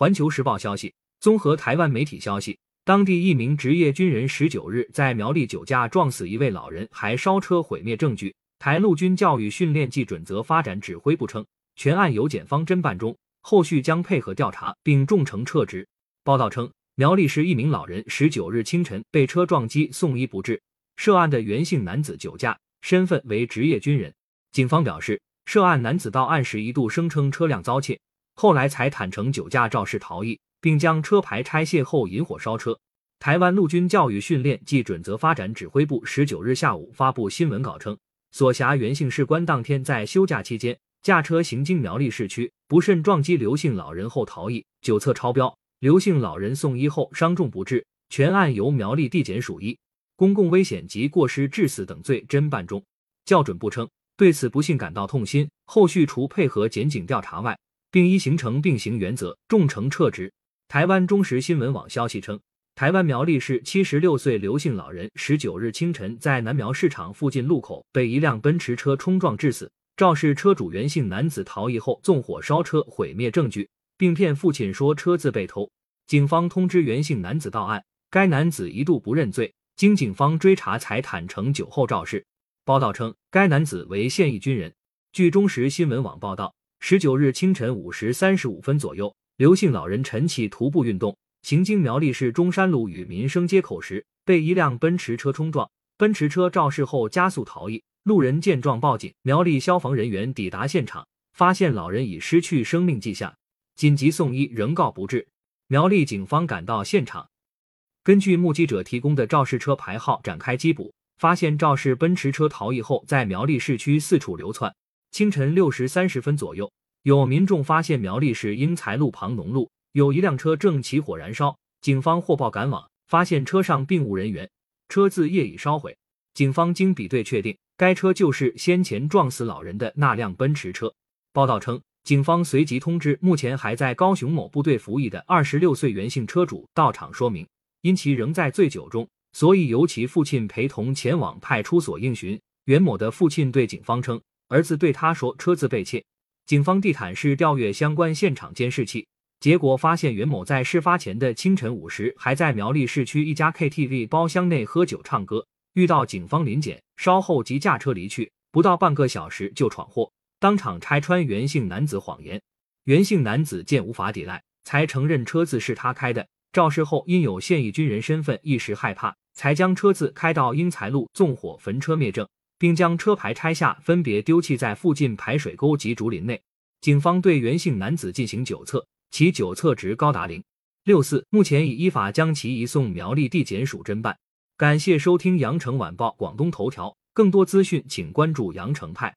环球时报消息，综合台湾媒体消息，当地一名职业军人十九日在苗栗酒驾撞死一位老人，还烧车毁灭证据。台陆军教育训练暨准则发展指挥部称，全案由检方侦办中，后续将配合调查，并重惩撤职。报道称，苗栗市一名老人十九日清晨被车撞击送医不治，涉案的袁姓男子酒驾，身份为职业军人。警方表示，涉案男子到案时一度声称车辆遭窃。后来才坦诚酒驾肇事逃逸，并将车牌拆卸后引火烧车。台湾陆军教育训练暨准则发展指挥部十九日下午发布新闻稿称，所辖原姓士官当天在休假期间驾车行经苗栗市区，不慎撞击刘姓老人后逃逸，酒测超标，刘姓老人送医后伤重不治。全案由苗栗地检署一公共危险及过失致死等罪侦办中。校准部称对此不幸感到痛心，后续除配合检警调查外，并依形成并行原则，重惩撤职。台湾中时新闻网消息称，台湾苗栗市七十六岁刘姓老人十九日清晨在南苗市场附近路口被一辆奔驰车冲撞致死。肇事车主袁姓男子逃逸后纵火烧车毁灭证据，并骗父亲说车子被偷。警方通知袁姓男子到案，该男子一度不认罪，经警方追查才坦诚酒后肇事。报道称，该男子为现役军人。据中时新闻网报道。十九日清晨五时三十五分左右，刘姓老人晨起徒步运动，行经苗栗市中山路与民生街口时，被一辆奔驰车冲撞。奔驰车肇事后加速逃逸，路人见状报警，苗栗消防人员抵达现场，发现老人已失去生命迹象，紧急送医，仍告不治。苗栗警方赶到现场，根据目击者提供的肇事车牌号展开缉捕，发现肇事奔驰车逃逸后在苗栗市区四处流窜。清晨六时三十分左右，有民众发现苗栗市英才路旁农路有一辆车正起火燃烧，警方获报赶往，发现车上并无人员，车子业已烧毁。警方经比对确定，该车就是先前撞死老人的那辆奔驰车。报道称，警方随即通知目前还在高雄某部队服役的二十六岁袁姓车主到场说明，因其仍在醉酒中，所以由其父亲陪同前往派出所应询。袁某的父亲对警方称。儿子对他说：“车子被窃。”警方地毯式调阅相关现场监视器，结果发现袁某在事发前的清晨五时还在苗栗市区一家 KTV 包厢内喝酒唱歌，遇到警方临检，稍后即驾车离去，不到半个小时就闯祸，当场拆穿袁姓男子谎言。袁姓男子见无法抵赖，才承认车子是他开的。肇事后因有现役军人身份，一时害怕，才将车子开到英才路纵火焚车灭证。并将车牌拆下，分别丢弃在附近排水沟及竹林内。警方对袁姓男子进行酒测，其酒测值高达零六四，目前已依法将其移送苗栗地检署侦办。感谢收听羊城晚报广东头条，更多资讯请关注羊城派。